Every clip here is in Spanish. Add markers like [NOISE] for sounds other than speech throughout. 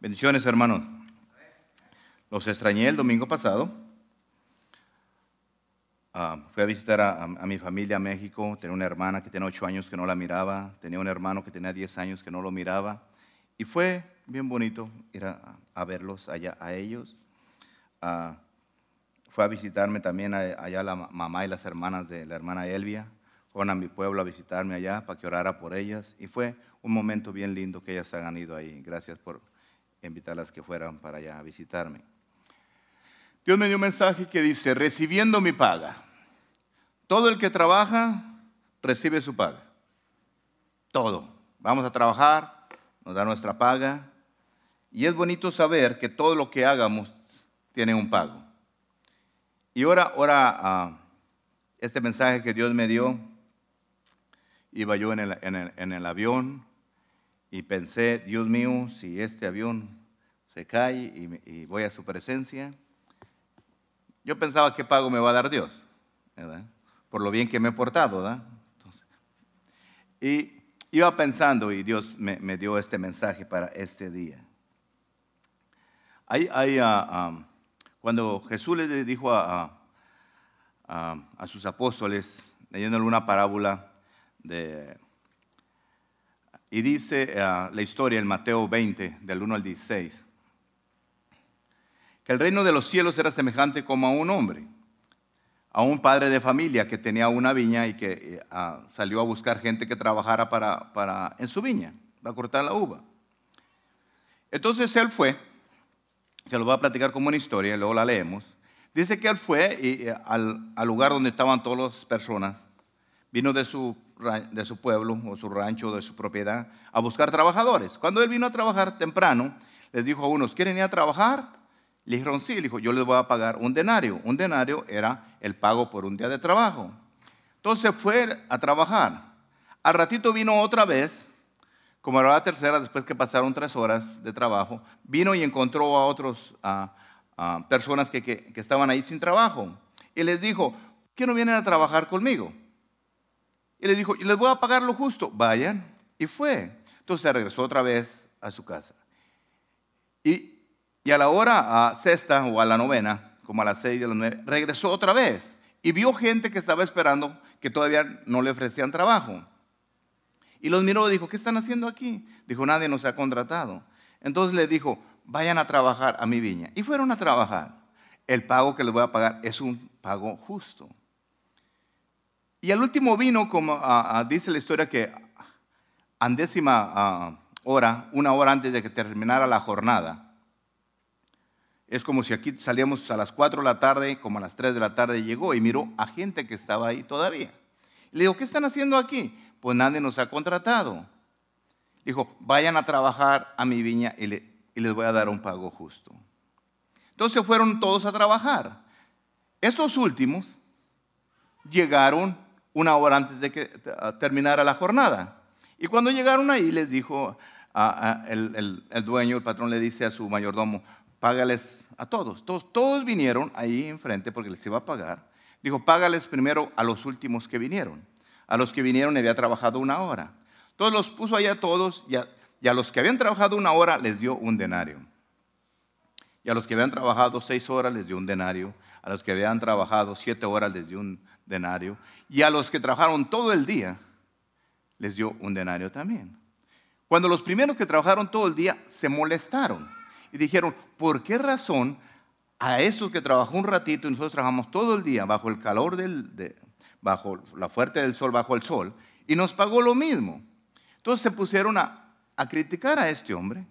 Bendiciones, hermanos. Los extrañé el domingo pasado. Ah, fui a visitar a, a mi familia a México. Tenía una hermana que tenía ocho años que no la miraba. Tenía un hermano que tenía diez años que no lo miraba. Y fue bien bonito ir a, a verlos allá a ellos. Ah, fue a visitarme también a- allá la mamá y las hermanas de la hermana Elvia. Fueron a mi pueblo a visitarme allá para que orara por ellas. Y fue un momento bien lindo que ellas han ido ahí. Gracias por invitarlas que fueran para allá a visitarme. Dios me dio un mensaje que dice, recibiendo mi paga. Todo el que trabaja recibe su paga. Todo. Vamos a trabajar, nos da nuestra paga. Y es bonito saber que todo lo que hagamos tiene un pago. Y ahora, ahora ah, este mensaje que Dios me dio, iba yo en el, en el- en el avión y pensé, Dios mío, si este avión se cae y, voy a su presencia, yo pensaba qué pago me va a dar Dios, ¿verdad? Por lo bien que me he portado, ¿verdad? Y iba pensando y Dios me, dio este mensaje para este día. Hay, hay, ah, ah, cuando Jesús le dijo a- a sus apóstoles, leyéndole una parábola de, y dice ah, la historia en Mateo 20, del 1 al 16, que el reino de los cielos era semejante como a un hombre, a un padre de familia que tenía una viña y que eh, ah, salió a buscar gente que trabajara para, para, en su viña, para cortar la uva. Entonces él fue, se lo voy a platicar como una historia, luego la leemos. Dice que él fue eh, al, al lugar donde estaban todas las personas, vino de su, de su pueblo o su rancho, de su propiedad, a buscar trabajadores. Cuando él vino a trabajar temprano, les dijo a unos, ¿quieren ir a trabajar? Le dijeron, sí, le yo les voy a pagar un denario. Un denario era el pago por un día de trabajo. Entonces fue a trabajar. Al ratito vino otra vez, como era la tercera, después que pasaron tres horas de trabajo, vino y encontró a otras personas que, que- que estaban ahí sin trabajo. Y les dijo, ¿qué no vienen a trabajar conmigo? Y les dijo, les voy a pagar lo justo, vayan. Y fue. Entonces regresó otra vez a su casa. Y, y a la hora a sexta o a la novena, como a las seis de las nueve, regresó otra vez. Y vio gente que estaba esperando que todavía no le ofrecían trabajo. Y los miró y dijo, ¿qué están haciendo aquí? Dijo, nadie nos ha contratado. Entonces le dijo, vayan a trabajar a mi viña. Y fueron a trabajar. El pago que les voy a pagar es un pago justo. Y al último vino, como ah, ah, dice la historia, que a décima ah, hora, una hora antes de que terminara la jornada, es como si aquí salíamos a las 4 de la tarde, como a las 3 de la tarde llegó y miró a gente que estaba ahí todavía. Le dijo, ¿qué están haciendo aquí? Pues nadie nos ha contratado. Dijo, vayan a trabajar a mi viña y les voy a dar un pago justo. Entonces fueron todos a trabajar. Estos últimos llegaron una hora antes de que ah, terminara la jornada. Y cuando llegaron ahí, les dijo a- a- el, el- dueño, el patrón le dice a su mayordomo, págales a todos. todos. Todos vinieron ahí enfrente porque les iba a pagar. Dijo, págales primero a los últimos que vinieron. A los que vinieron había trabajado una hora. Entonces los puso ahí a todos y a, y a los que habían trabajado una hora les dio un denario. Y a los que habían trabajado seis horas les dio un denario. A los que habían trabajado siete horas les dio un denario. Y a los que trabajaron todo el día les dio un denario también. Cuando los primeros que trabajaron todo el día se molestaron y dijeron, ¿por qué razón a esos que trabajó un ratito y nosotros trabajamos todo el día bajo el calor del, de- bajo la fuerte del sol, bajo el sol, y nos pagó lo mismo? Entonces se pusieron a, a criticar a este hombre.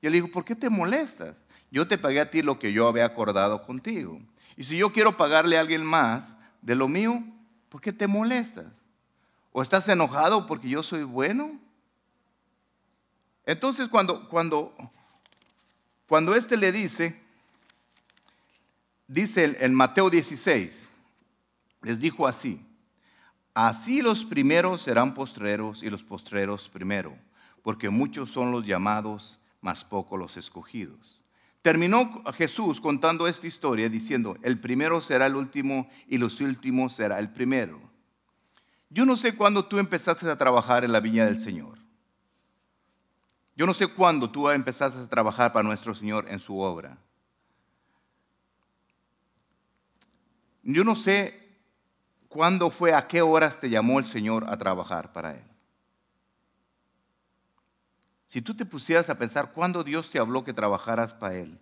Y él dijo, ¿por qué te molestas? Yo te pagué a ti lo que yo había acordado contigo. Y si yo quiero pagarle a alguien más de lo mío, ¿por qué te molestas? ¿O estás enojado porque yo soy bueno? Entonces cuando, cuando, cuando este le dice, dice en- Mateo 16, les dijo así, así los primeros serán postreros y los postreros primero, porque muchos son los llamados, mas pocos los escogidos. Terminó Jesús contando esta historia diciendo, el primero será el último y los últimos será el primero. Yo no sé cuándo tú empezaste a trabajar en la viña del Señor. Yo no sé cuándo tú empezaste a trabajar para nuestro Señor en su obra. Yo no sé cuándo fue, a qué horas te llamó el Señor a trabajar para Él. Si tú te pusieras a pensar cuándo Dios te habló que trabajaras para Él,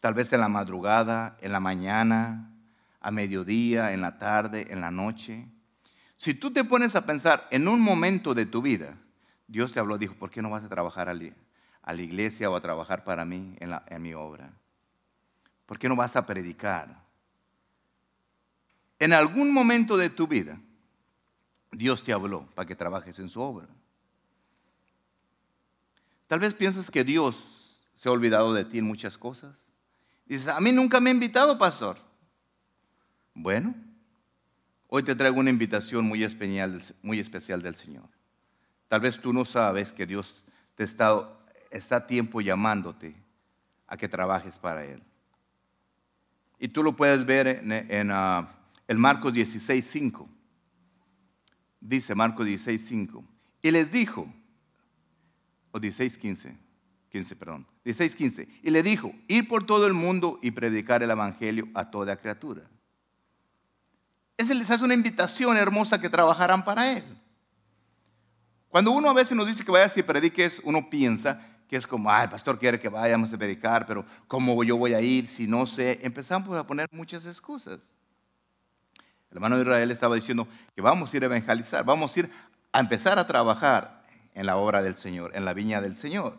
tal vez en la madrugada, en la mañana, a mediodía, en la tarde, en la noche. Si tú te pones a pensar en un momento de tu vida, Dios te habló, dijo, ¿por qué no vas a trabajar a la iglesia o a trabajar para mí en, en mi obra? ¿Por qué no vas a predicar? En algún momento de tu vida, Dios te habló para que trabajes en su obra. Tal vez piensas que Dios se ha olvidado de ti en muchas cosas. Dices, a mí nunca me ha invitado, pastor. Bueno, hoy te traigo una invitación muy especial, del Señor. Tal vez tú no sabes que Dios te está, a tiempo llamándote a que trabajes para Él. Y tú lo puedes ver en, uh, en Marcos 16, 5. Dice Marcos 16, 5. Y les dijo, o 16, 15, 15, perdón, 16, 15. Y le dijo, ir por todo el mundo y predicar el Evangelio a toda criatura. Ese les hace una invitación hermosa que trabajarán para Él. Cuando uno a veces nos dice que vayas y prediques, uno piensa que es como, ay, el pastor quiere que vayamos a predicar, pero ¿cómo yo voy a ir si no sé? Empezamos a poner muchas excusas. El hermano de Israel estaba diciendo que vamos a ir a evangelizar, vamos a ir a empezar a trabajar en la obra del Señor, en la viña del Señor.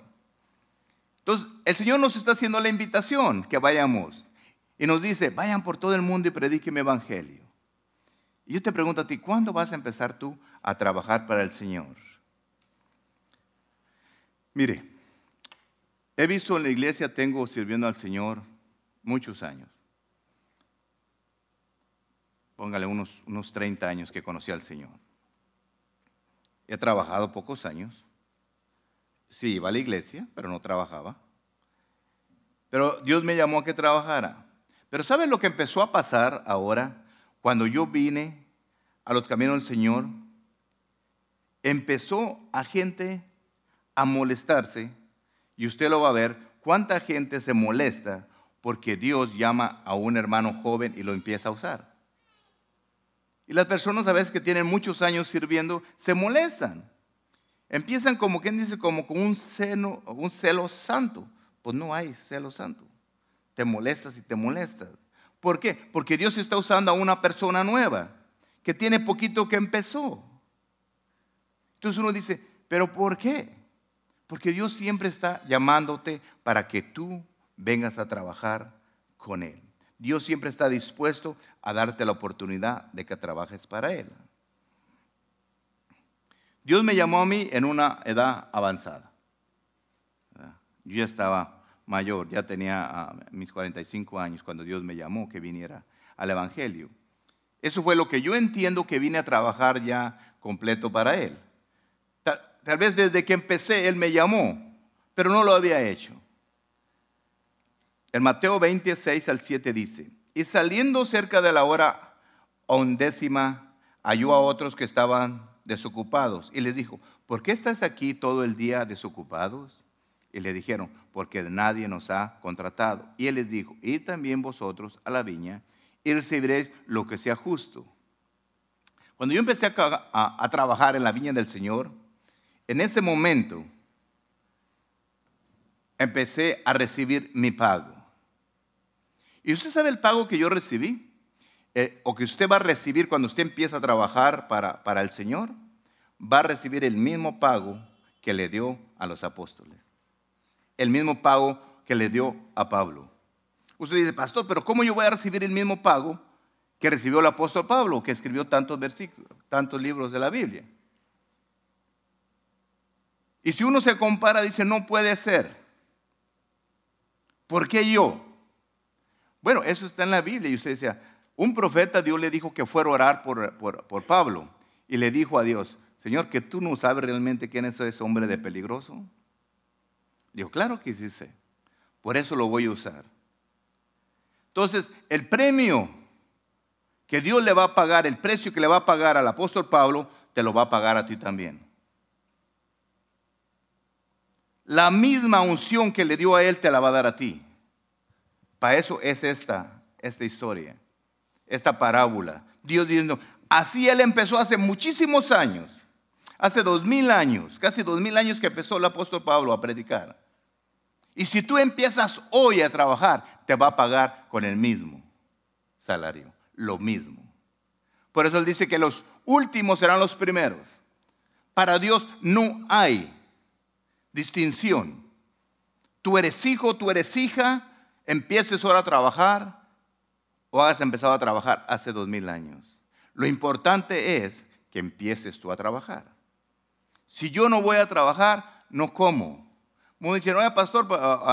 Entonces, el Señor nos está haciendo la invitación que vayamos y nos dice, vayan por todo el mundo y prediquen evangelio. Y yo te pregunto a ti, ¿cuándo vas a empezar tú a trabajar para el Señor? Mire, he visto en la iglesia, tengo sirviendo al Señor muchos años. Póngale unos, unos 30 años que conocí al Señor. He trabajado pocos años. Sí, iba a la iglesia, pero no trabajaba. Pero Dios me llamó a que trabajara. Pero ¿saben lo que empezó a pasar ahora? Cuando yo vine a los caminos del Señor, empezó a gente a molestarse, y usted lo va a ver, cuánta gente se molesta porque Dios llama a un hermano joven y lo empieza a usar. Y las personas a veces que tienen muchos años sirviendo se molestan. Empiezan como quien dice, como con un, seno, un celo santo. Pues no hay celo santo. Te molestas y te molestas. ¿Por qué? Porque Dios está usando a una persona nueva que tiene poquito que empezó. Entonces uno dice, ¿pero por qué? Porque Dios siempre está llamándote para que tú vengas a trabajar con Él. Dios siempre está dispuesto a darte la oportunidad de que trabajes para Él. Dios me llamó a mí en una edad avanzada. Yo ya estaba mayor, ya tenía ah, mis 45 años cuando Dios me llamó que viniera al Evangelio. Eso fue lo que yo entiendo que vine a trabajar ya completo para Él. Tal, tal vez desde que empecé Él me llamó, pero no lo había hecho. En Mateo 26 al 7 dice, y saliendo cerca de la hora undécima, halló a otros que estaban desocupados y les dijo, ¿por qué estás aquí todo el día desocupados? Y le dijeron, porque nadie nos ha contratado. Y él les dijo, y también vosotros a la viña y recibiréis lo que sea justo. Cuando yo empecé a, a trabajar en la viña del Señor, en ese momento empecé a recibir mi pago. ¿Y usted sabe el pago que yo recibí? Eh, o que usted va a recibir cuando usted empieza a trabajar para, para el Señor, va a recibir el mismo pago que le dio a los apóstoles. El mismo pago que le dio a Pablo. Usted dice, pastor, pero ¿cómo yo voy a recibir el mismo pago que recibió el apóstol Pablo, que escribió tantos versículos, tantos libros de la Biblia? Y si uno se compara, dice, no puede ser. ¿Por qué yo? Bueno, eso está en la Biblia. Y usted decía, un profeta Dios le dijo que fuera a orar por, Pablo. Y le dijo a Dios, Señor, que tú no sabes realmente quién es ese hombre de peligroso. Dijo, claro que sí sé. Por eso lo voy a usar. Entonces, el premio que Dios le va a pagar, el precio que le va a pagar al apóstol Pablo, te lo va a pagar a ti también. la misma unción que le dio a él te la va a dar a ti. Para eso es esta, esta historia, esta parábola. Dios diciendo, así él empezó hace muchísimos años, hace dos mil años, casi dos mil años que empezó el apóstol Pablo a predicar. Y si tú empiezas hoy a trabajar, te va a pagar con el mismo salario, lo mismo. Por eso él dice que los últimos serán los primeros. Para Dios no hay distinción. Tú eres hijo, tú eres hija, empieces ahora a trabajar o has empezado a trabajar hace dos mil años. Lo importante es que empieces tú a trabajar. Si yo no voy a trabajar, no como. Me dicen, oye, pastor,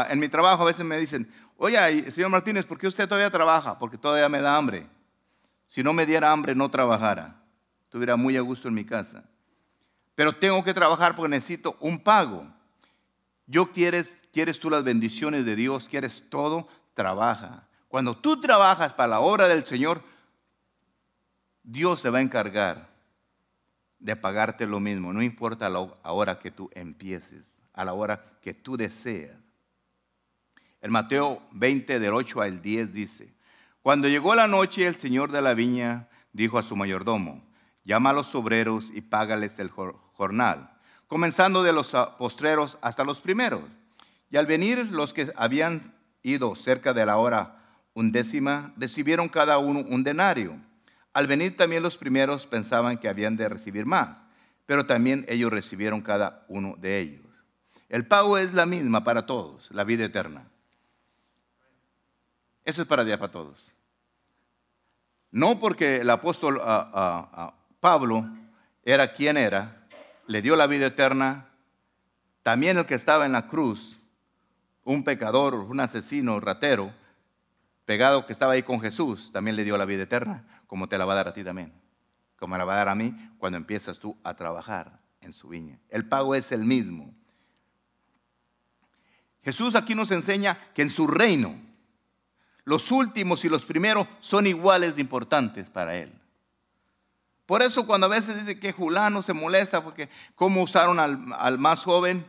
en mi trabajo a veces me dicen, oye, señor Martínez, ¿por qué usted todavía trabaja? Porque todavía me da hambre. Si no me diera hambre, no trabajara. Estuviera muy a gusto en mi casa. Pero tengo que trabajar porque necesito un pago. Yo quieres, quieres tú las bendiciones de Dios, quieres todo, trabaja. Cuando tú trabajas para la obra del Señor, Dios se va a encargar de pagarte lo mismo, no importa la hora que tú empieces, a la hora que tú deseas. En Mateo 20, del 8 al 10 dice, cuando llegó la noche, el señor de la viña dijo a su mayordomo, llama a los obreros y págales el jornal comenzando de los postreros hasta los primeros. Y al venir los que habían ido cerca de la hora undécima, recibieron cada uno un denario. Al venir también los primeros pensaban que habían de recibir más, pero también ellos recibieron cada uno de ellos. El pago es la misma para todos, la vida eterna. Eso es para día para todos. No porque el apóstol Pablo era quien era, le dio la vida eterna, también el que estaba en la cruz, un pecador, un asesino, ratero, pegado que estaba ahí con Jesús, también le dio la vida eterna, como te la va a dar a ti también, como la va a dar a mí cuando empiezas tú a trabajar en su viña. El pago es el mismo. Jesús aquí nos enseña que en su reino los últimos y los primeros son iguales de importantes para Él. Por eso cuando a veces dice que Julano se molesta porque cómo usaron al, más joven,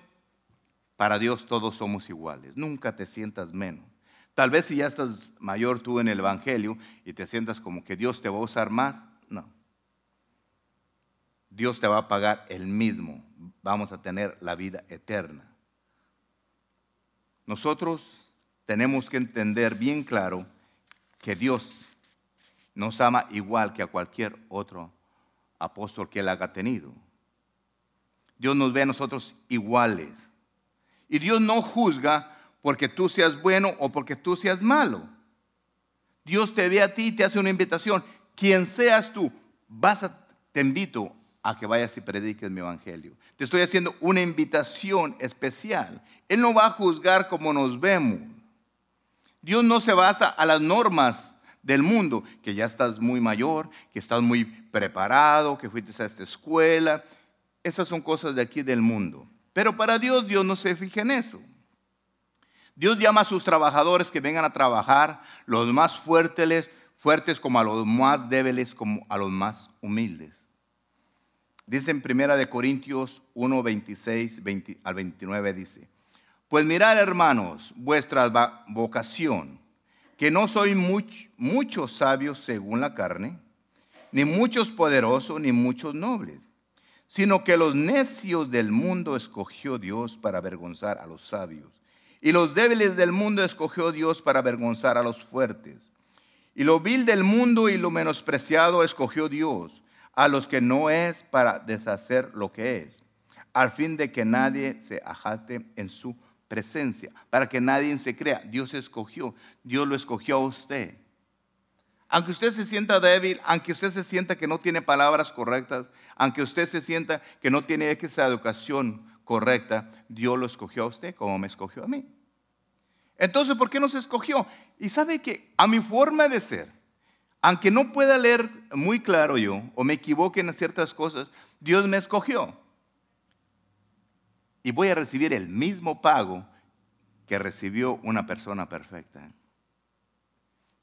para Dios todos somos iguales. Nunca te sientas menos. Tal vez si ya estás mayor tú en el Evangelio y te sientas como que Dios te va a usar más, no. Dios te va a pagar el mismo. Vamos a tener la vida eterna. Nosotros tenemos que entender bien claro que Dios nos ama igual que a cualquier otro apóstol que él haga tenido. Dios nos ve a nosotros iguales. Y Dios no juzga porque tú seas bueno o porque tú seas malo. Dios te ve a ti y te hace una invitación. Quien seas tú, vas a, te invito a que vayas y prediques mi evangelio. Te estoy haciendo una invitación especial. Él no va a juzgar como nos vemos. Dios no se basa a las normas del mundo, que ya estás muy mayor, que estás muy preparado, que fuiste a esta escuela. Esas son cosas de aquí del mundo. Pero para Dios, Dios no se fija en eso. Dios llama a sus trabajadores que vengan a trabajar, los más fuertes, fuertes como a los más débiles, como a los más humildes. Dice en Primera de Corintios 1, 26 al 29, dice, pues mirad hermanos, vuestra vocación que no soy muchos sabios según la carne, ni muchos poderosos, ni muchos nobles, sino que los necios del mundo escogió Dios para avergonzar a los sabios, y los débiles del mundo escogió Dios para avergonzar a los fuertes. Y lo vil del mundo y lo menospreciado escogió Dios, a los que no es para deshacer lo que es, al fin de que nadie se ajate en su presencia, para que nadie se crea. Dios escogió, Dios lo escogió a usted. Aunque usted se sienta débil, aunque usted se sienta que no tiene palabras correctas, aunque usted se sienta que no tiene esa educación correcta, Dios lo escogió a usted como me escogió a mí. Entonces, ¿por qué nos escogió? Y sabe que a mi forma de ser, aunque no pueda leer muy claro yo o me equivoque en ciertas cosas, Dios me escogió y voy a recibir el mismo pago que recibió una persona perfecta,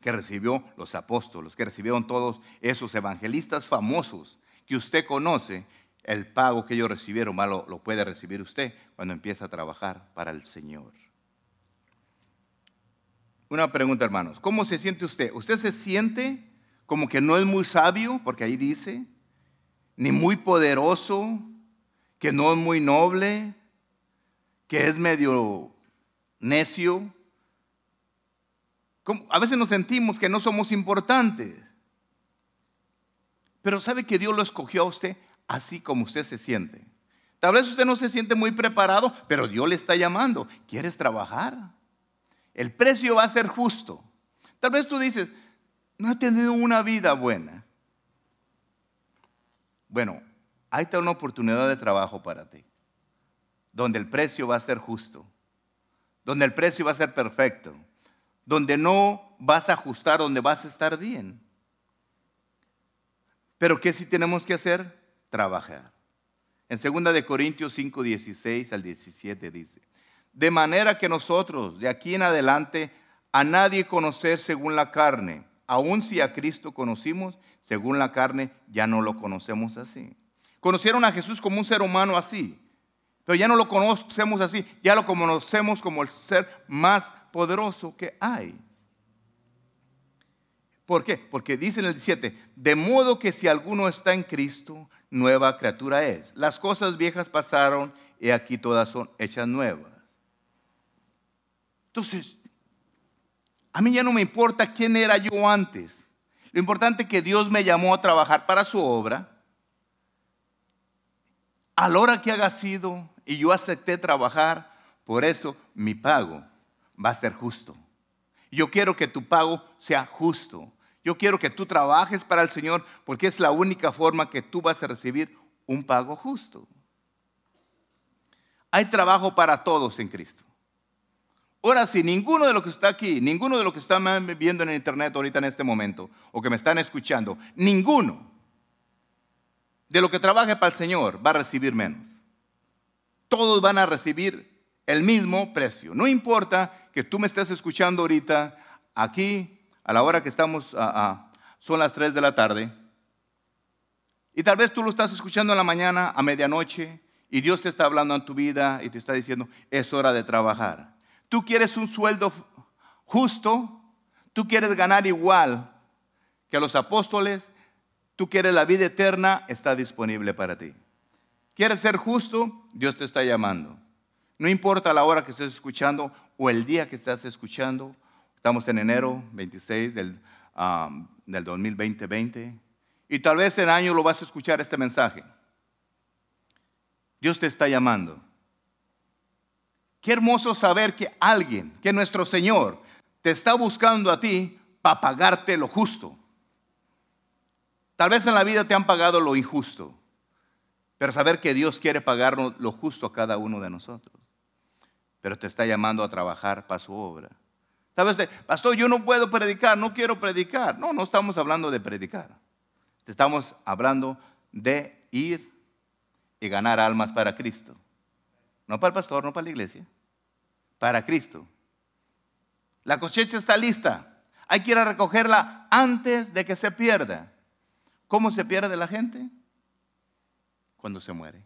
que recibió los apóstoles, que recibieron todos esos evangelistas famosos que usted conoce, el pago que ellos recibieron, más lo, lo puede recibir usted cuando empieza a trabajar para el Señor. Una pregunta, hermanos. ¿Cómo se siente usted? ¿Usted se siente como que no es muy sabio, porque ahí dice, ni muy poderoso, que no es muy noble, que es medio necio? A veces nos sentimos que no somos importantes. Pero sabe que Dios lo escogió a usted así como usted se siente. Tal vez usted no se siente muy preparado, pero Dios le está llamando. ¿Quieres trabajar? El precio va a ser justo. Tal vez tú dices, no he tenido una vida buena. Bueno, hay está una oportunidad de trabajo para ti, donde el precio va a ser justo, donde el precio va a ser perfecto, donde no vas a ajustar, donde vas a estar bien. Pero ¿qué sí tenemos que hacer? Trabajar. En 2 de Corintios 5, 16 al 17 dice, de manera que nosotros de aquí en adelante a nadie conocer según la carne, aun si a Cristo conocimos según la carne, ya no lo conocemos así. Conocieron a Jesús como un ser humano así, pero ya no lo conocemos así, ya lo conocemos como el ser más poderoso que hay. ¿Por qué? Porque dice en el 17, de modo que si alguno está en Cristo, nueva criatura es. Las cosas viejas pasaron y aquí todas son hechas nuevas. Entonces, a mí ya no me importa quién era yo antes. Lo importante es que Dios me llamó a trabajar para su obra. A la hora que haga sido y yo acepté trabajar, por eso mi pago va a ser justo. Yo quiero que tu pago sea justo. Yo quiero que tú trabajes para el Señor porque es la única forma que tú vas a recibir un pago justo. Hay trabajo para todos en Cristo. Ahora, si ninguno de los que está aquí, ninguno de los que están viendo en internet ahorita en este momento, o que me están escuchando, ninguno de lo que trabaje para el Señor va a recibir menos. Todos van a recibir el mismo precio. No importa que tú me estés escuchando ahorita aquí a la hora que estamos, son las 3 de la tarde, y tal vez tú lo estás escuchando en la mañana, a medianoche, y Dios te está hablando en tu vida y te está diciendo, es hora de trabajar. Tú quieres un sueldo justo, tú quieres ganar igual que a los apóstoles, tú quieres la vida eterna, está disponible para ti. ¿Quieres ser justo? Dios te está llamando. No importa la hora que estés escuchando o el día que estás escuchando, Estamos en enero 26 del, del 2020 y tal vez en año lo vas a escuchar este mensaje. Dios te está llamando. Qué hermoso saber que alguien, que nuestro Señor, te está buscando a ti para pagarte lo justo. Tal vez en la vida te han pagado lo injusto, pero saber que Dios quiere pagarnos lo justo a cada uno de nosotros. Pero te está llamando a trabajar para su obra. ¿Sabes? Pastor, yo no puedo predicar, no quiero predicar. No, no estamos hablando de predicar. Estamos hablando de ir y ganar almas para Cristo. No para el pastor, no para la iglesia. Para Cristo. La cosecha está lista. Hay que ir a recogerla antes de que se pierda. ¿Cómo se pierde la gente? Cuando se muere.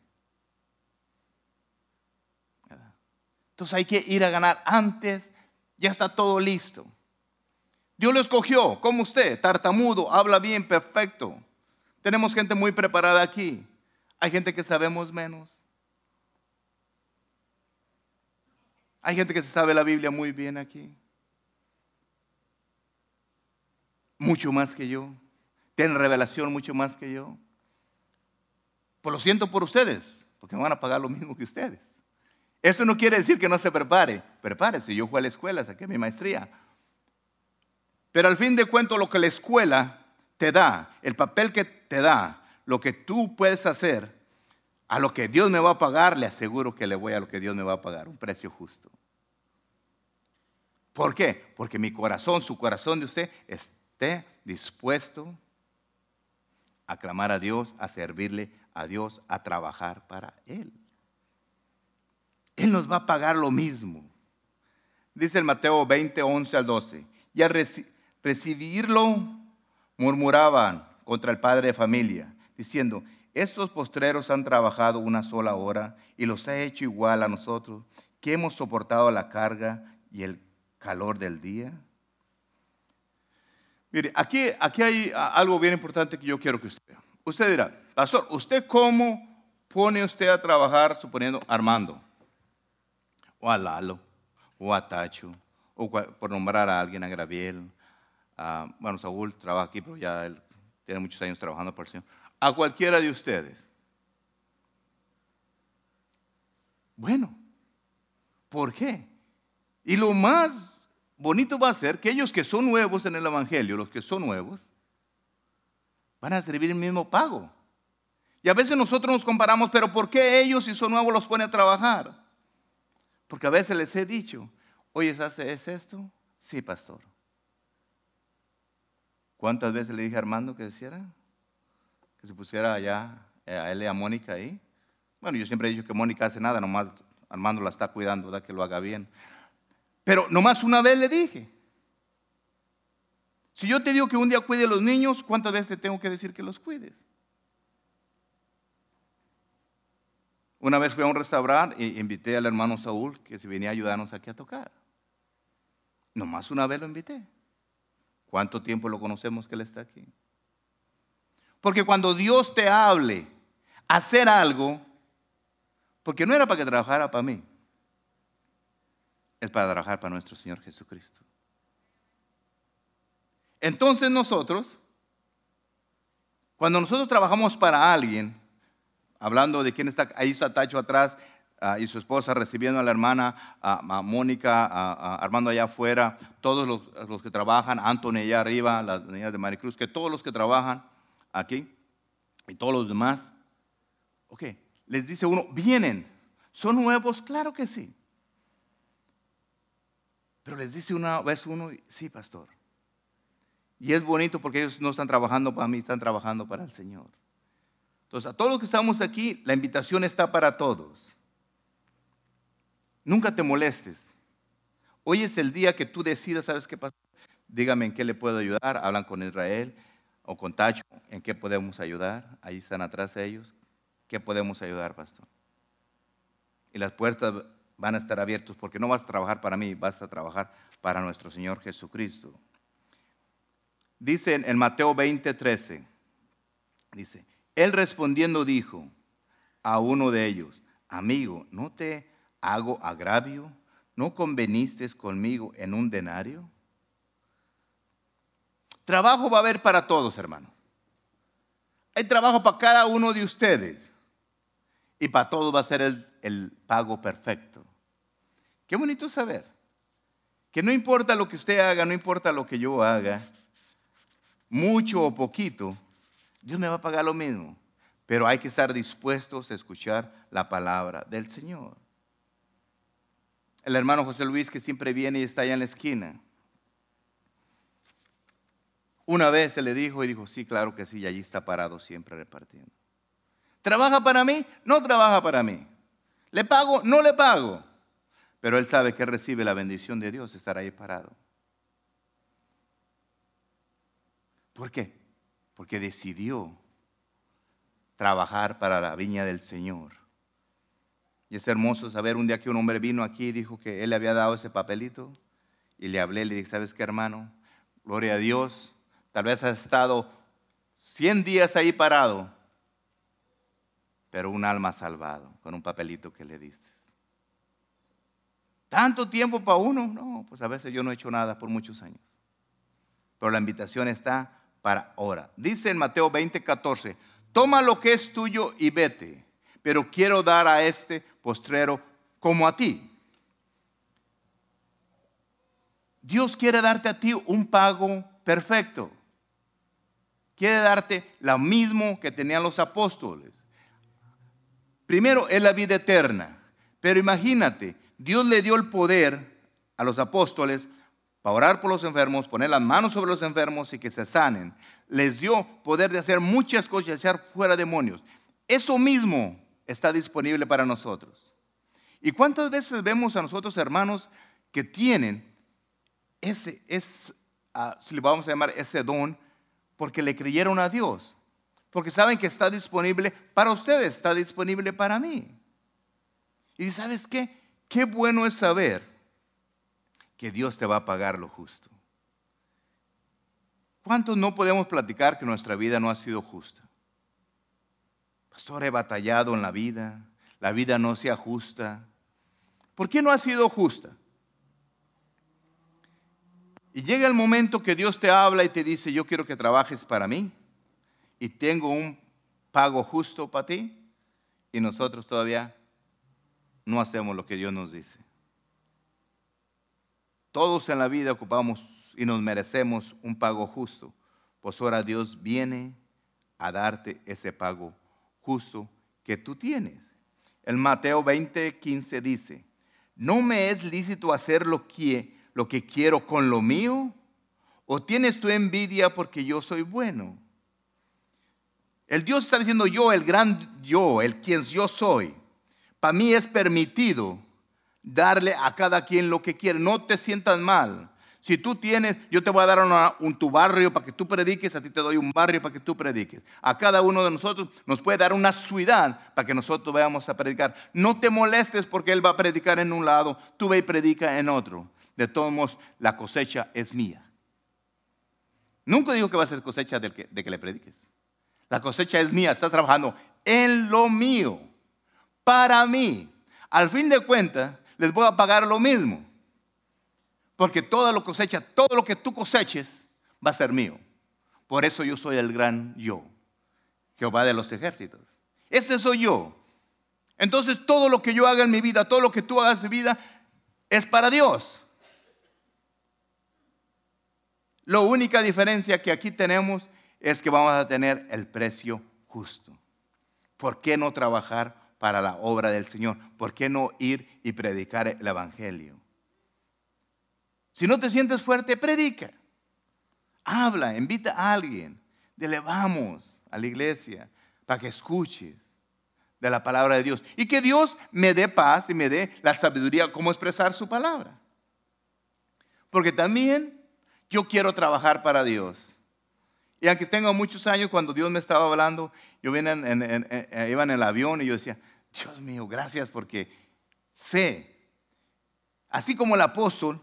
Entonces hay que ir a ganar antes ya está todo listo. Dios lo escogió, como usted, tartamudo, habla bien, perfecto. Tenemos gente muy preparada aquí. Hay gente que sabemos menos. Hay gente que se sabe la Biblia muy bien aquí. Mucho más que yo. Tienen revelación mucho más que yo. Pues lo siento por ustedes, porque me van a pagar lo mismo que ustedes. Eso no quiere decir que no se prepare. Prepárese. Yo fui a la escuela, saqué mi maestría. Pero al fin de cuentas, lo que la escuela te da, el papel que te da, lo que tú puedes hacer, a lo que Dios me va a pagar, le aseguro que le voy a lo que Dios me va a pagar, un precio justo. ¿Por qué? Porque mi corazón, su corazón de usted, esté dispuesto a clamar a Dios, a servirle a Dios, a trabajar para Él. Él nos va a pagar lo mismo. Dice el Mateo 20, 11 al 12. Y al recibirlo, murmuraban contra el padre de familia, diciendo, estos postreros han trabajado una sola hora y los ha hecho igual a nosotros, que hemos soportado la carga y el calor del día. Mire, aquí, aquí hay algo bien importante que yo quiero que usted vea. Usted dirá, pastor, ¿usted cómo pone usted a trabajar, suponiendo Armando, o a Lalo, o a Tacho, o por nombrar a alguien, a Graviel, bueno, Saúl trabaja aquí, pero ya él tiene muchos años trabajando por el Señor, a cualquiera de ustedes? Bueno, ¿por qué? Y lo más bonito va a ser que ellos que son nuevos en el Evangelio, los que son nuevos, van a recibir el mismo pago. Y a veces nosotros nos comparamos, pero ¿por qué ellos si son nuevos los pone a trabajar? Porque a veces les he dicho, oye, ¿es esto? Sí, pastor. ¿Cuántas veces le dije a Armando que hiciera? Que se pusiera allá eh, a él y a Mónica ahí. Bueno, yo siempre he dicho que Mónica hace nada, nomás Armando la está cuidando, da que lo haga bien. Pero nomás una vez le dije. Si yo te digo que un día cuide a los niños, ¿cuántas veces te tengo que decir que los cuides? Una vez fui a un restaurante e invité al hermano Saúl que se venía a ayudarnos aquí a tocar. Nomás una vez lo invité. ¿Cuánto tiempo lo conocemos que él está aquí? Porque cuando Dios te hable hacer algo, porque no era para que trabajara para mí, es para trabajar para nuestro Señor Jesucristo. Entonces nosotros, cuando nosotros trabajamos para alguien, hablando de quién está, ahí está Tacho atrás ah, y su esposa recibiendo a la hermana a, Mónica, Armando allá afuera, todos los, que trabajan, Anthony allá arriba, las niñas de Maricruz, que todos los que trabajan aquí y todos los demás, ok, les dice uno, vienen, ¿son nuevos? Claro que sí. Pero les dice una vez uno, sí, pastor. Y es bonito porque ellos no están trabajando para mí, están trabajando para el Señor. Entonces, a todos los que estamos aquí, la invitación está para todos. Nunca te molestes. Hoy es el día que tú decidas, ¿sabes qué pasa? Dígame en qué le puedo ayudar. Hablan con Israel o con Tacho, en qué podemos ayudar. Ahí están atrás ellos. ¿Qué podemos ayudar, pastor? Y las puertas van a estar abiertos porque no vas a trabajar para mí, vas a trabajar para nuestro Señor Jesucristo. Dice en Mateo 20, 13, dice, él respondiendo dijo a uno de ellos, amigo, ¿no te hago agravio? ¿No conveniste conmigo en un denario? Trabajo va a haber para todos, hermano. Hay trabajo para cada uno de ustedes. Y para todos va a ser el, el pago perfecto. Qué bonito saber que no importa lo que usted haga, no importa lo que yo haga, mucho o poquito, Dios me va a pagar lo mismo. Pero hay que estar dispuestos a escuchar la palabra del Señor. El hermano José Luis que siempre viene y está allá en la esquina. Una vez se le dijo y dijo, sí, claro que sí, y allí está parado siempre repartiendo. ¿Trabaja para mí? No trabaja para mí. ¿Le pago? No le pago. Pero él sabe que recibe la bendición de Dios estar ahí parado. ¿Por qué? Porque decidió trabajar para la viña del Señor. Y es hermoso saber un día que un hombre vino aquí y dijo que él le había dado ese papelito y le hablé, le dije, ¿sabes qué hermano? Gloria a Dios. Tal vez has estado 100 días ahí parado, pero un alma salvado con un papelito que le dices. ¿Tanto tiempo para uno? No, pues a veces yo no he hecho nada por muchos años. Pero la invitación está para ahora. Dice en Mateo 20, 14, toma lo que es tuyo y vete, pero quiero dar a este postrero como a ti. Dios quiere darte a ti un pago perfecto. Quiere darte lo mismo que tenían los apóstoles. Primero es la vida eterna. Pero imagínate, Dios le dio el poder a los apóstoles para orar por los enfermos, poner las manos sobre los enfermos y que se sanen. Les dio poder de hacer muchas cosas y echar fuera demonios. Eso mismo está disponible para nosotros. ¿Y cuántas veces vemos a nosotros hermanos que tienen ese, es, uh, si le vamos a llamar ese don, porque le creyeron a Dios? Porque saben que está disponible para ustedes, está disponible para mí. Y sabes qué? Qué bueno es saber que Dios te va a pagar lo justo. ¿Cuántos no podemos platicar que nuestra vida no ha sido justa? Pastor, he batallado en la vida, la vida no se ajusta. ¿Por qué no ha sido justa? Y llega el momento que Dios te habla y te dice, yo quiero que trabajes para mí y tengo un pago justo para ti. Y nosotros todavía no hacemos lo que Dios nos dice. Todos en la vida ocupamos y nos merecemos un pago justo. Pues ahora Dios viene a darte ese pago justo que tú tienes. El Mateo 20, 15 dice, no me es lícito hacer lo que, quiero con lo mío, o tienes tu envidia porque yo soy bueno. El Dios está diciendo yo, el gran yo, el quien yo soy. Para mí es permitido darle a cada quien lo que quiere. No te sientas mal. Si tú tienes, yo te voy a dar un, tu barrio para que tú prediques, a ti te doy un barrio para que tú prediques. A cada uno de nosotros nos puede dar una ciudad para que nosotros vayamos a predicar. No te molestes porque Él va a predicar en un lado, tú ve y predica en otro. De todos modos, la cosecha es mía. Nunca digo que va a ser cosecha que, de que le prediques. La cosecha es mía, está trabajando en lo mío, para mí. Al fin de cuentas, les voy a pagar lo mismo. Porque toda lo cosecha, todo lo que tú coseches va a ser mío. Por eso yo soy el gran yo, Jehová de los ejércitos. Ese soy yo. Entonces todo lo que yo haga en mi vida, todo lo que tú hagas en mi vida, es para Dios. La única diferencia que aquí tenemos es que vamos a tener el precio justo. ¿Por qué no trabajar para la obra del Señor? ¿Por qué no ir y predicar el Evangelio? Si no te sientes fuerte, predica. Habla, invita a alguien. Dile, vamos a la iglesia para que escuches de la palabra de Dios. Y que Dios me dé paz y me dé la sabiduría cómo expresar su palabra. Porque también yo quiero trabajar para Dios. Y aunque tengo muchos años, cuando Dios me estaba hablando, yo iba en el avión y yo decía, Dios mío, gracias porque sé, así como el apóstol,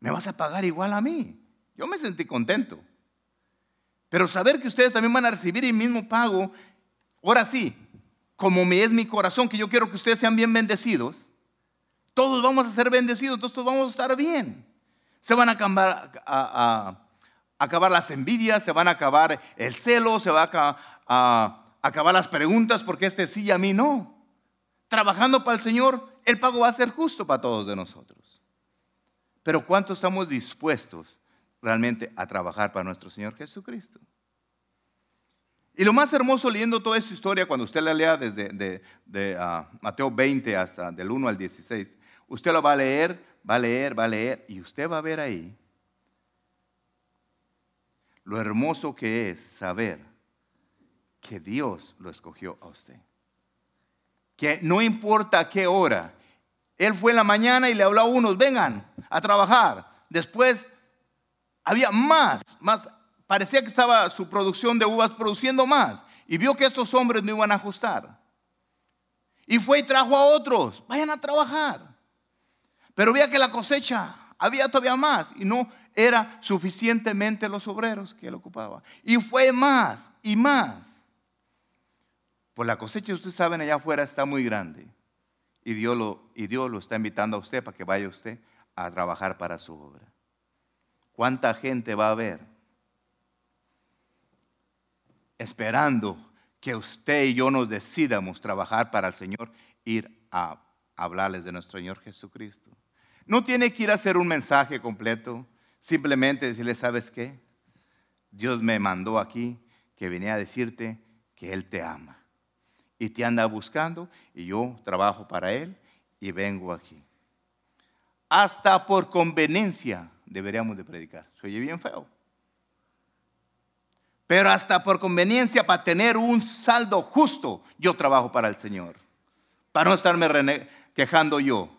me vas a pagar igual a mí. Yo me sentí contento. Pero saber que ustedes también van a recibir el mismo pago, ahora sí, como me es mi corazón, que yo quiero que ustedes sean bien bendecidos, todos vamos a ser bendecidos, todos vamos a estar bien. Se van a acabar, a, acabar las envidias, se van a acabar el celo, se van a, acabar las preguntas, porque este sí y a mí no. Trabajando para el Señor, el pago va a ser justo para todos de nosotros. Pero ¿cuánto estamos dispuestos realmente a trabajar para nuestro Señor Jesucristo? Y lo más hermoso leyendo toda esa historia, cuando usted la lea desde de, ah, Mateo 20 hasta del 1 al 16, usted lo va a leer, va a leer, va a leer, y usted va a ver ahí lo hermoso que es saber que Dios lo escogió a usted. Que no importa a qué hora, él fue en la mañana y le habló a unos, vengan a trabajar. Después había más, más, parecía que estaba su producción de uvas produciendo más. Y vio que estos hombres no iban a ajustar. Y fue y trajo a otros, vayan a trabajar. Pero veía que la cosecha había todavía más y no era suficientemente los obreros que él ocupaba. Y fue más y más. Pues la cosecha, ustedes saben, allá afuera está muy grande. Y Dios, lo, y Dios lo está invitando a usted para que vaya usted a trabajar para su obra. ¿Cuánta gente va a haber esperando que usted y yo nos decidamos trabajar para el Señor, ir a hablarles de nuestro Señor Jesucristo? No tiene que ir a hacer un mensaje completo, simplemente decirle, ¿sabes qué? Dios me mandó aquí que venía a decirte que Él te ama y te anda buscando y yo trabajo para Él y vengo aquí. Hasta por conveniencia deberíamos de predicar. Se oye bien feo. Pero hasta por conveniencia, para tener un saldo justo, yo trabajo para el Señor. Para no estarme quejando yo.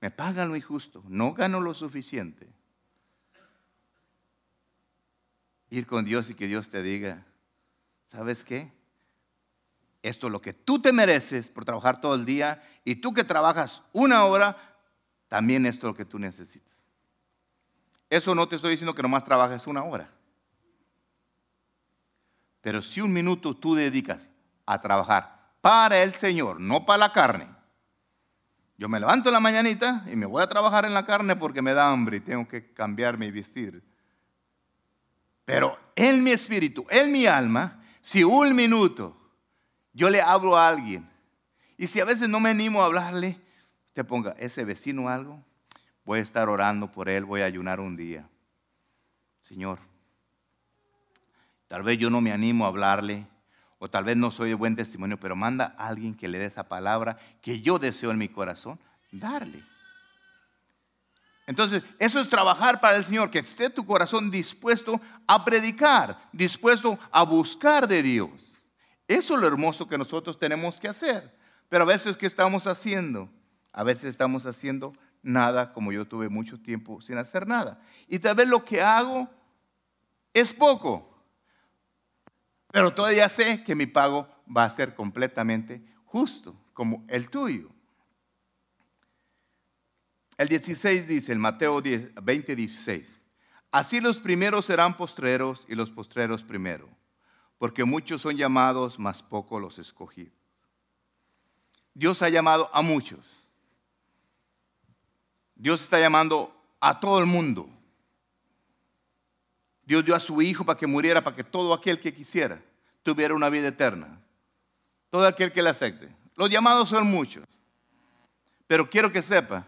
Me pagan lo injusto, no gano lo suficiente. Ir con Dios y que Dios te diga, ¿sabes qué? Esto es lo que tú te mereces por trabajar todo el día y tú que trabajas una hora, también esto es lo que tú necesitas. Eso no te estoy diciendo que nomás trabajes una hora. Pero si un minuto tú dedicas a trabajar para el Señor, no para la carne. Yo me levanto en la mañanita y me voy a trabajar en la carne porque me da hambre y tengo que cambiarme y vestir. Pero en mi espíritu, en mi alma, si un minuto yo le hablo a alguien y si a veces no me animo a hablarle, te ponga ese vecino algo, voy a estar orando por él, voy a ayunar un día. Señor, tal vez yo no me animo a hablarle, o tal vez no soy de buen testimonio, pero manda a alguien que le dé esa palabra que yo deseo en mi corazón, darle. Entonces, eso es trabajar para el Señor, que esté tu corazón dispuesto a predicar, dispuesto a buscar de Dios. Eso es lo hermoso que nosotros tenemos que hacer. Pero a veces, ¿qué estamos haciendo? A veces estamos haciendo nada, como yo tuve mucho tiempo sin hacer nada. Y tal vez lo que hago es poco, pero todavía sé que mi pago va a ser completamente justo, como el tuyo. El 16 dice, el Mateo 20, 16, así los primeros serán postreros y los postreros primero, porque muchos son llamados, mas pocos los escogidos. Dios ha llamado a muchos. Dios está llamando a todo el mundo. Dios dio a su Hijo para que muriera, para que todo aquel que quisiera tuviera una vida eterna. Todo aquel que le acepte. Los llamados son muchos. Pero quiero que sepa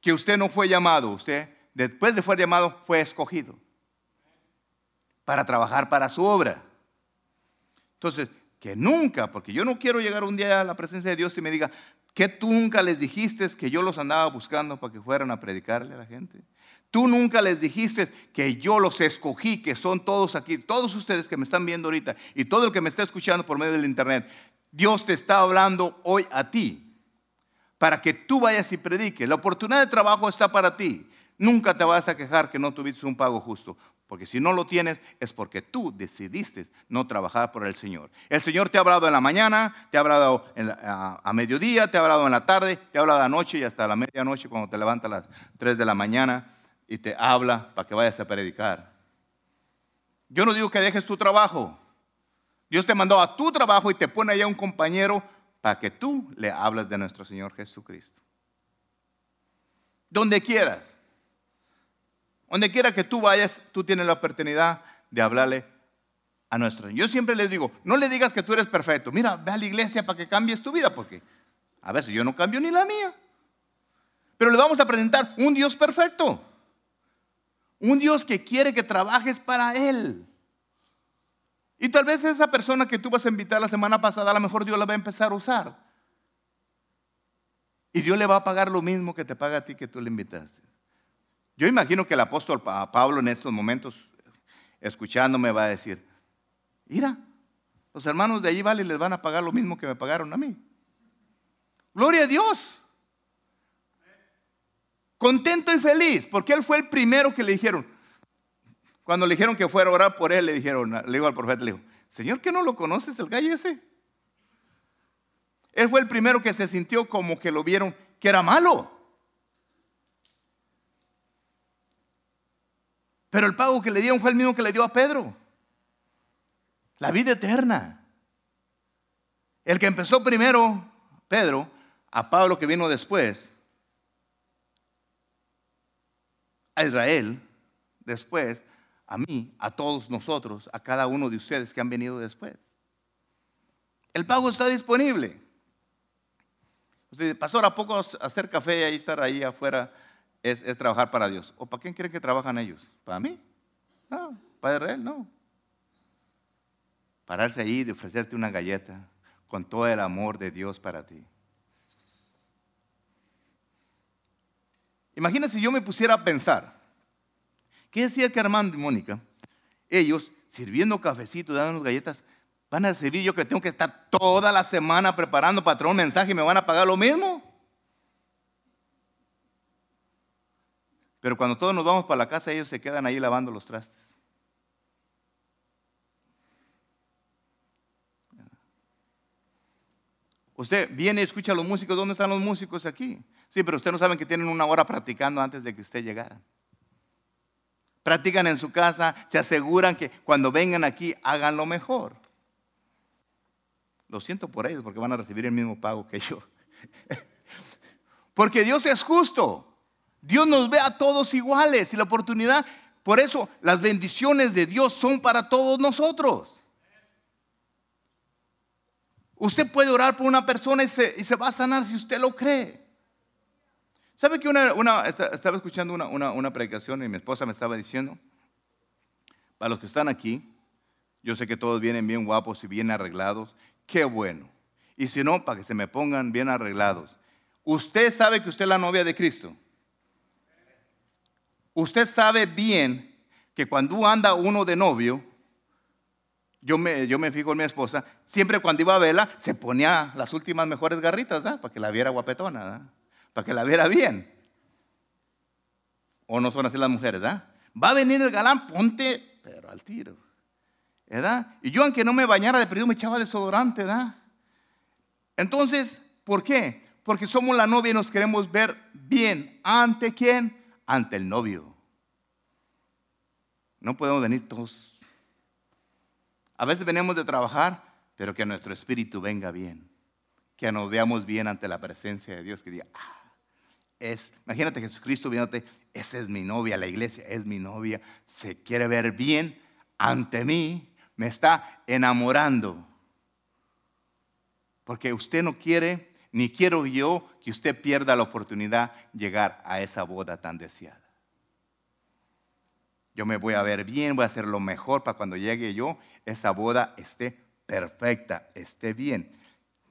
que usted no fue llamado, usted después de fue llamado fue escogido para trabajar para su obra. Entonces, que nunca, porque yo no quiero llegar un día a la presencia de Dios y me diga, que tú nunca les dijiste que yo los andaba buscando para que fueran a predicarle a la gente? Tú nunca les dijiste que yo los escogí, que son todos aquí, todos ustedes que me están viendo ahorita y todo el que me está escuchando por medio del internet. Dios te está hablando hoy a ti para que tú vayas y prediques. La oportunidad de trabajo está para ti. Nunca te vas a quejar que no tuviste un pago justo, porque si no lo tienes es porque tú decidiste no trabajar por el Señor. El Señor te ha hablado en la mañana, te ha hablado a, a, mediodía, te ha hablado en la tarde, te ha hablado anoche y hasta la medianoche cuando te levantas a las 3 de la mañana y te habla para que vayas a predicar. Yo no digo que dejes tu trabajo. Dios te mandó a tu trabajo y te pone allá un compañero para que tú le hables de nuestro Señor Jesucristo. Donde quieras. Donde quiera que tú vayas, tú tienes la oportunidad de hablarle a nuestro Señor. Yo siempre les digo, no le digas que tú eres perfecto. Mira, ve a la iglesia para que cambies tu vida, porque a veces yo no cambio ni la mía. Pero le vamos a presentar un Dios perfecto. Un Dios que quiere que trabajes para Él. Y tal vez esa persona que tú vas a invitar la semana pasada, a lo mejor Dios la va a empezar a usar. Y Dios le va a pagar lo mismo que te paga a ti que tú le invitaste. Yo imagino que el apóstol Pablo en estos momentos, escuchándome, va a decir, mira, los hermanos de allí vale les van a pagar lo mismo que me pagaron a mí. Gloria a Dios contento y feliz, porque él fue el primero que le dijeron, cuando le dijeron que fuera a orar por él, le dijeron, le dijo al profeta, le dijo, Señor, ¿que no lo conoces el gallo ese? Él fue el primero que se sintió como que lo vieron que era malo. Pero el pago que le dieron fue el mismo que le dio a Pedro. La vida eterna. El que empezó primero, Pedro, a Pablo que vino después, a Israel, después a mí, a todos nosotros, a cada uno de ustedes que han venido después. El pago está disponible. Usted, pastor, ¿a poco hacer café y estar ahí afuera es, trabajar para Dios? ¿O para quién creen que trabajan ellos? ¿Para mí? No, para Israel, no. Pararse ahí y ofrecerte una galleta con todo el amor de Dios para ti. Imagínense si yo me pusiera a pensar, ¿qué decía que Armando y Mónica? Ellos sirviendo cafecito, dándonos galletas, van a servir yo que tengo que estar toda la semana preparando para traer un mensaje y me van a pagar lo mismo. Pero cuando todos nos vamos para la casa, ellos se quedan ahí lavando los trastes. Usted viene y escucha a los músicos, ¿dónde están los músicos aquí? Sí, pero ustedes no saben que tienen una hora practicando antes de que usted llegara. Practican en su casa, se aseguran que cuando vengan aquí hagan lo mejor. Lo siento por ellos porque van a recibir el mismo pago que yo. [LAUGHS] porque Dios es justo. Dios nos ve a todos iguales y la oportunidad, por eso las bendiciones de Dios son para todos nosotros. Usted puede orar por una persona y se, va a sanar si usted lo cree. ¿Sabe que una, estaba escuchando una, una, predicación y mi esposa me estaba diciendo, para los que están aquí, yo sé que todos vienen bien guapos y bien arreglados, qué bueno. Y si no, para que se me pongan bien arreglados. Usted sabe que usted es la novia de Cristo. Usted sabe bien que cuando anda uno de novio, yo me, yo me fijo en mi esposa, siempre cuando iba a verla, se ponía las últimas mejores garritas, ¿verdad? Para que la viera guapetona, ¿verdad? Para que la viera bien. O no son así las mujeres, ¿verdad? Va a venir el galán, ponte, pero al tiro. ¿Verdad? Y yo, aunque no me bañara de periodo, me echaba desodorante, ¿verdad? Entonces, ¿por qué? Porque somos la novia y nos queremos ver bien. ¿Ante quién? Ante el novio. No podemos venir todos a veces venimos de trabajar, pero que nuestro espíritu venga bien. Que nos veamos bien ante la presencia de Dios. Que diga, ah, es, imagínate Jesucristo viéndote, esa es mi novia, la iglesia es mi novia, se quiere ver bien ante mí, me está enamorando. Porque usted no quiere, ni quiero yo que usted pierda la oportunidad de llegar a esa boda tan deseada. Yo me voy a ver bien, voy a hacer lo mejor para cuando llegue yo, esa boda esté perfecta, esté bien.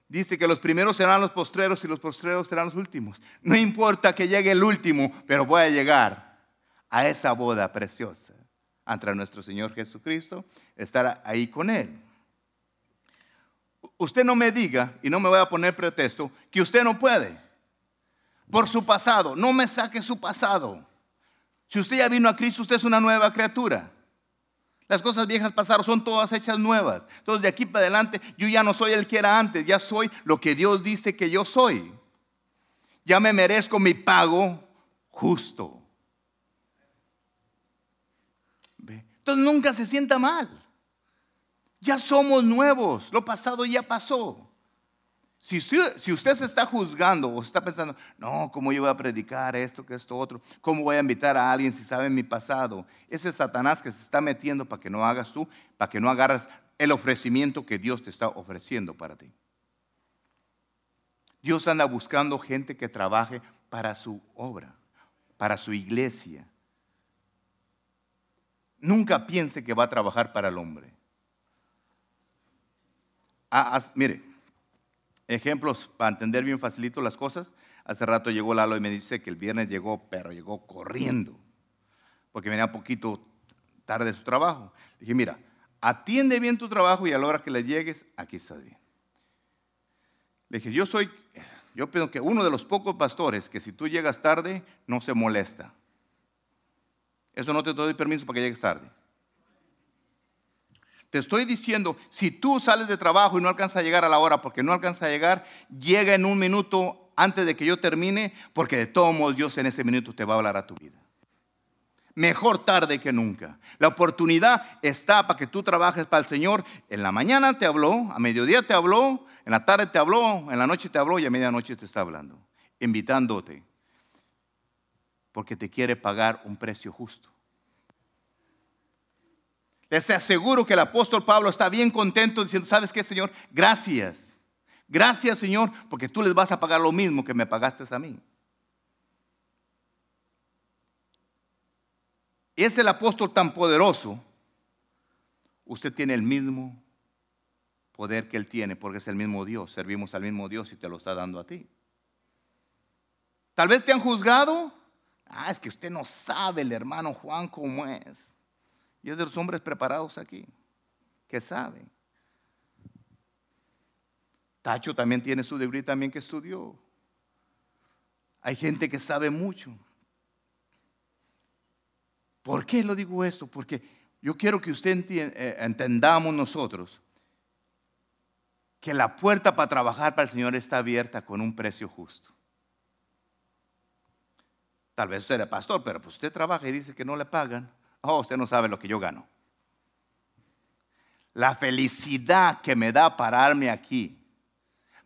Dice que los primeros serán los postreros y los postreros serán los últimos. No importa que llegue el último, pero voy a llegar a esa boda preciosa ante nuestro Señor Jesucristo, estar ahí con Él. Usted no me diga, y no me voy a poner pretexto, que usted no puede. Por su pasado, no me saque su pasado. Si usted ya vino a Cristo, usted es una nueva criatura. Las cosas viejas pasaron, son todas hechas nuevas. Entonces de aquí para adelante yo ya no soy el que era antes, ya soy lo que Dios dice que yo soy. Ya me merezco mi pago justo. Entonces nunca se sienta mal. Ya somos nuevos, lo pasado ya pasó. Si, usted se está juzgando o está pensando, no, ¿cómo yo voy a predicar esto, que esto, otro? ¿Cómo voy a invitar a alguien si sabe mi pasado? Ese es Satanás que se está metiendo para que no hagas tú, para que no agarras el ofrecimiento que Dios te está ofreciendo para ti. Dios anda buscando gente que trabaje para su obra, para su iglesia. Nunca piense que va a trabajar para el hombre. Ah, ah, mire, ejemplos para entender bien facilito las cosas. Hace rato llegó Lalo y me dice que el viernes llegó, pero llegó corriendo, porque venía un poquito tarde de su trabajo. Le dije, mira, atiende bien tu trabajo y a la hora que le llegues, aquí estás bien. Le dije, yo soy, yo pienso que uno de los pocos pastores que si tú llegas tarde, no se molesta. Eso no te doy permiso para que llegues tarde. Te estoy diciendo, si tú sales de trabajo y no alcanzas a llegar a la hora porque no alcanzas a llegar, llega en un minuto antes de que yo termine, porque de todos modos Dios en ese minuto te va a hablar a tu vida. Mejor tarde que nunca. La oportunidad está para que tú trabajes para el Señor. En la mañana te habló, a mediodía te habló, en la tarde te habló, en la noche te habló y a medianoche te está hablando, invitándote, porque te quiere pagar un precio justo. Les aseguro que el apóstol Pablo está bien contento diciendo, ¿sabes qué, Señor? Gracias. Gracias, Señor, porque tú les vas a pagar lo mismo que me pagaste a mí. Es el apóstol tan poderoso. Usted tiene el mismo poder que él tiene, porque es el mismo Dios. Servimos al mismo Dios y te lo está dando a ti. Tal vez te han juzgado. Ah, es que usted no sabe el hermano Juan cómo es. Y es de los hombres preparados aquí, que saben. Tacho también tiene su degree también que estudió. Hay gente que sabe mucho. ¿Por qué lo digo esto? Porque yo quiero que usted eh, entendamos nosotros que la puerta para trabajar para el Señor está abierta con un precio justo. Tal vez usted es pastor, pero pues usted trabaja y dice que no le pagan. Oh, usted no sabe lo que yo gano. La felicidad que me da pararme aquí,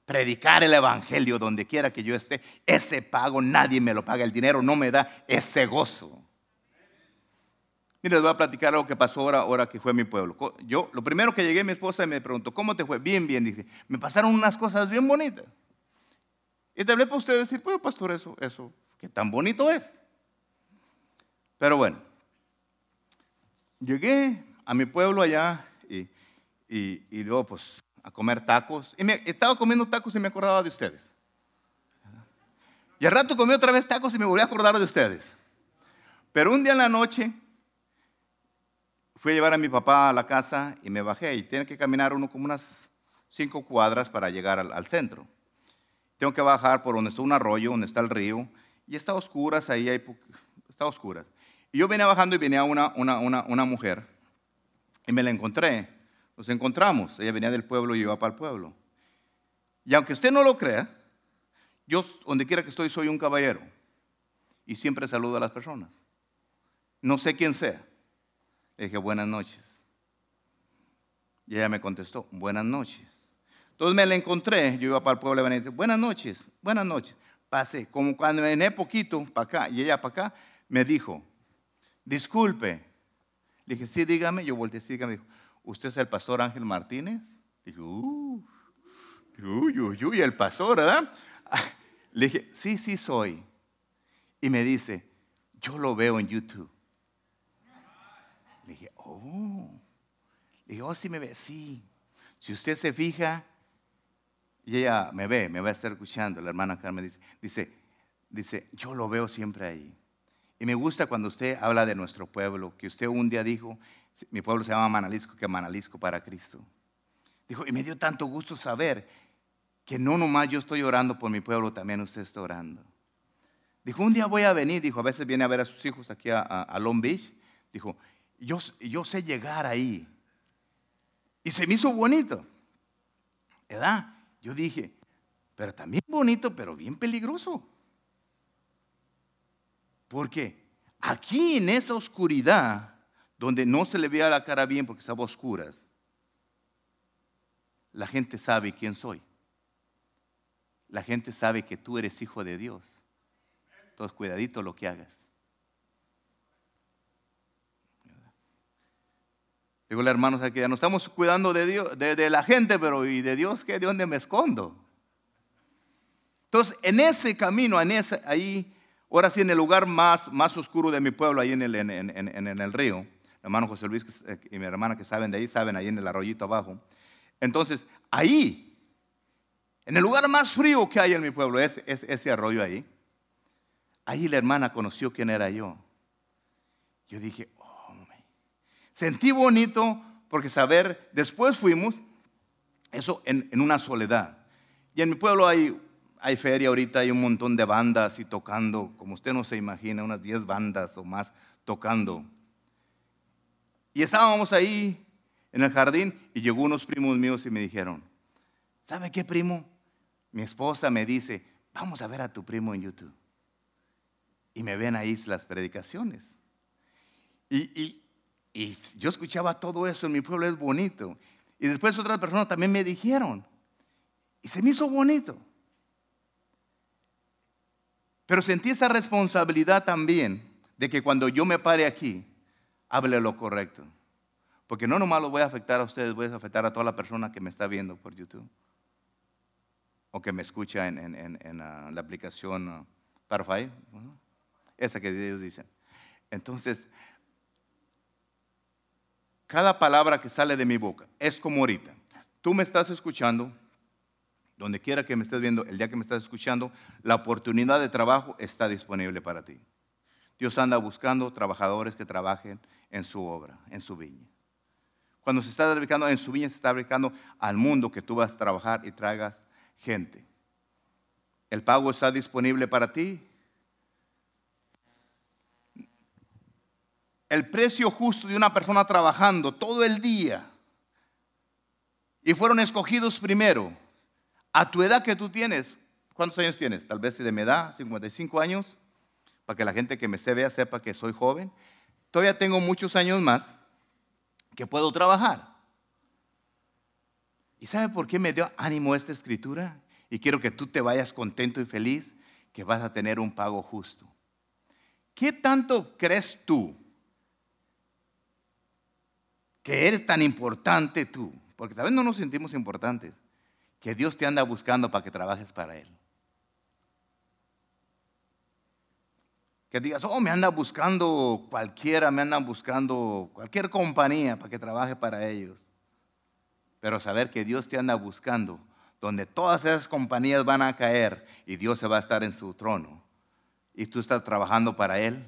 predicar el Evangelio donde quiera que yo esté, ese pago nadie me lo paga, el dinero no me da ese gozo. Mire, les voy a platicar algo que pasó ahora, ahora que fue mi pueblo. Yo, lo primero que llegué, mi esposa me preguntó, ¿cómo te fue? Bien, bien. Dice, me pasaron unas cosas bien bonitas. Y te hablé para usted decir, pues, pastor, eso, eso, qué tan bonito es. Pero bueno, llegué a mi pueblo allá y, y, luego, pues, a comer tacos. Y me, estaba comiendo tacos y me acordaba de ustedes. Y al rato comí otra vez tacos y me volví a acordar de ustedes. Pero un día en la noche fui a llevar a mi papá a la casa y me bajé y tiene que caminar uno como unas cinco cuadras para llegar al, centro. Tengo que bajar por donde está un arroyo, donde está el río, y está oscuras, ahí hay, está oscuras. Y yo venía bajando y venía una, una, una, una mujer y me la encontré. Nos encontramos, ella venía del pueblo y yo iba para el pueblo. Y aunque usted no lo crea, yo donde quiera que estoy soy un caballero y siempre saludo a las personas. No sé quién sea. Le dije, buenas noches. Y ella me contestó, buenas noches. Entonces me la encontré, yo iba para el pueblo de buenas noches, buenas noches. Pasé, como cuando vine poquito para acá y ella para acá, me dijo, disculpe. Le dije, sí, dígame. Yo volteé, sí, dígame. Dijo, ¿usted es el pastor Ángel Martínez? Dije, uh, uy, uy, uy, el pastor, ¿verdad? [LAUGHS] Le dije, sí, sí soy. Y me dice, yo lo veo en YouTube. Le dije, oh. Le dije, oh, sí me ve, sí. Si usted se fija, y ella me ve, me va a estar escuchando, la hermana Carmen dice, dice, dice, yo lo veo siempre ahí. Y me gusta cuando usted habla de nuestro pueblo, que usted un día dijo, mi pueblo se llama Manalisco, que Manalisco para Cristo. Dijo, y me dio tanto gusto saber que no nomás yo estoy orando por mi pueblo, también usted está orando. Dijo, un día voy a venir, dijo, a veces viene a ver a sus hijos aquí a, Long Beach. Dijo, yo, yo sé llegar ahí. Y se me hizo bonito. ¿Verdad? Yo dije, pero también bonito, pero bien peligroso. Porque aquí en esa oscuridad, donde no se le veía la cara bien porque estaba oscura, la gente sabe quién soy. La gente sabe que tú eres hijo de Dios. Entonces, cuidadito lo que hagas. Digo, hermanos, aquí ya no estamos cuidando de, Dios, de, la gente, pero ¿y de Dios qué? ¿De dónde me escondo? Entonces, en ese camino, ahí, ahora sí, en el lugar más, más oscuro de mi pueblo, ahí en el, en, en, el río, hermano José Luis eh, y mi hermana que saben de ahí, saben ahí en el arroyito abajo. Entonces, ahí, en el lugar más frío que hay en mi pueblo, es, es ese arroyo ahí, ahí la hermana conoció quién era yo. Yo dije, Sentí bonito porque saber, después fuimos, eso en, una soledad. Y en mi pueblo hay, hay feria ahorita, hay un montón de bandas y tocando, como usted no se imagina, unas 10 bandas o más tocando. Y estábamos ahí en el jardín y llegó unos primos míos y me dijeron, ¿sabe qué primo? Mi esposa me dice, vamos a ver a tu primo en YouTube. Y me ven ahí las predicaciones. y, y yo escuchaba todo eso en mi pueblo, es bonito. Y después otras personas también me dijeron. Y se me hizo bonito. Pero sentí esa responsabilidad también de que cuando yo me pare aquí, hable lo correcto. Porque no nomás lo voy a afectar a ustedes, voy a afectar a toda la persona que me está viendo por YouTube. O que me escucha en, ah, la aplicación uh. Esa que ellos dicen. Entonces, cada palabra que sale de mi boca es como ahorita. Tú me estás escuchando, donde quiera que me estés viendo, el día que me estás escuchando, la oportunidad de trabajo está disponible para ti. Dios anda buscando trabajadores que trabajen en su obra, en su viña. Cuando se está dedicando en su viña, se está dedicando al mundo que tú vas a trabajar y traigas gente. El pago está disponible para ti. el precio justo de una persona trabajando todo el día y fueron escogidos primero. A tu edad que tú tienes, ¿cuántos años tienes? Tal vez de mi edad, 55 años, para que la gente que me esté vea sepa que soy joven. Todavía tengo muchos años más que puedo trabajar. ¿Y sabe por qué me dio ánimo esta escritura? Y quiero que tú te vayas contento y feliz que vas a tener un pago justo. ¿Qué tanto crees tú que eres tan importante tú? Porque tal vez no nos sentimos importantes, que Dios te anda buscando para que trabajes para Él. Que digas, oh, me anda buscando cualquiera, me andan buscando cualquier compañía para que trabaje para ellos. Pero saber que Dios te anda buscando, donde todas esas compañías van a caer y Dios se va a estar en su trono y tú estás trabajando para Él.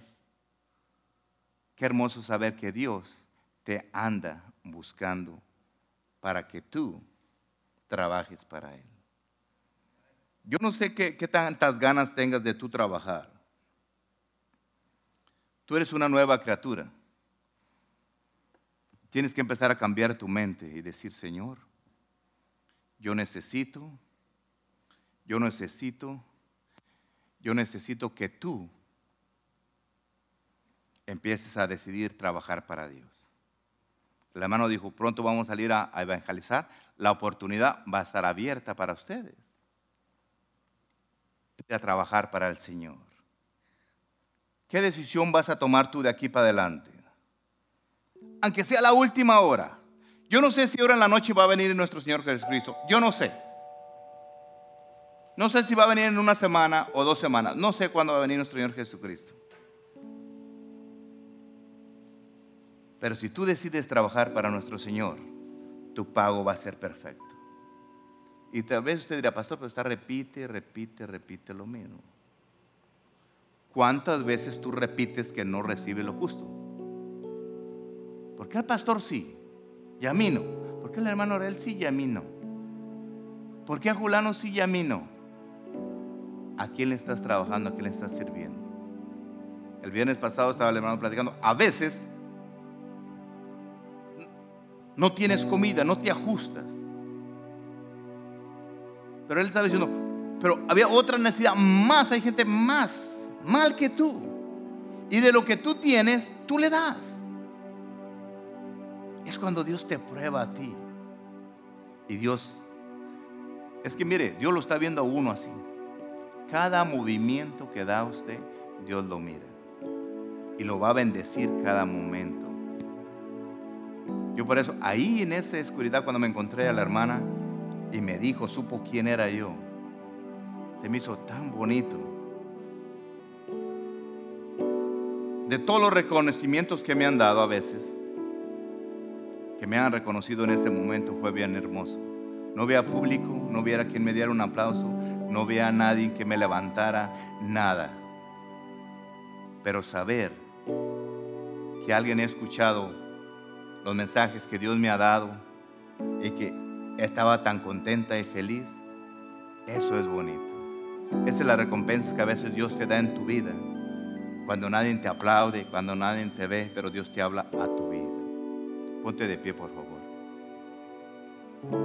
Qué hermoso saber que Dios te anda buscando para que tú trabajes para Él. Yo no sé qué, tantas ganas tengas de tú trabajar. Tú eres una nueva criatura. Tienes que empezar a cambiar tu mente y decir, Señor, yo necesito, yo necesito, yo necesito que tú empieces a decidir trabajar para Dios. El hermano dijo, pronto vamos a salir a, evangelizar, la oportunidad va a estar abierta para ustedes. A trabajar para el Señor. ¿Qué decisión vas a tomar tú de aquí para adelante? Aunque sea la última hora. Yo no sé si ahora en la noche va a venir nuestro Señor Jesucristo. Yo no sé. No sé si va a venir en una semana o dos semanas. No sé cuándo va a venir nuestro Señor Jesucristo. Pero si tú decides trabajar para nuestro Señor, tu pago va a ser perfecto. Y tal vez usted dirá, pastor, pero está repite, repite, repite lo mismo. ¿Cuántas veces tú repites que no recibe lo justo? ¿Por qué el pastor sí y a mí no? ¿Por qué el hermano Orel sí y a mí no? ¿Por qué a Julano sí y a mí no? ¿A quién le estás trabajando? ¿A quién le estás sirviendo? El viernes pasado estaba el hermano platicando. A veces no tienes comida, no te ajustas. Pero él estaba diciendo, pero había otra necesidad más, hay gente más mal que tú. Y de lo que tú tienes, tú le das. Es cuando Dios te prueba a ti. Y Dios, es que mire, Dios lo está viendo a uno así. Cada movimiento que da usted, Dios lo mira. Y lo va a bendecir cada momento. Yo por eso, ahí en esa oscuridad, cuando me encontré a la hermana y me dijo, supo quién era yo, se me hizo tan bonito. De todos los reconocimientos que me han dado a veces, que me han reconocido en ese momento, fue bien hermoso. No había público, no hubiera quien me diera un aplauso, no había nadie que me levantara, nada. Pero saber que alguien ha escuchado los mensajes que Dios me ha dado y que estaba tan contenta y feliz, eso es bonito. Esa es la recompensa que a veces Dios te da en tu vida. Cuando nadie te aplaude, cuando nadie te ve, pero Dios te habla a tu vida. Ponte de pie, por favor.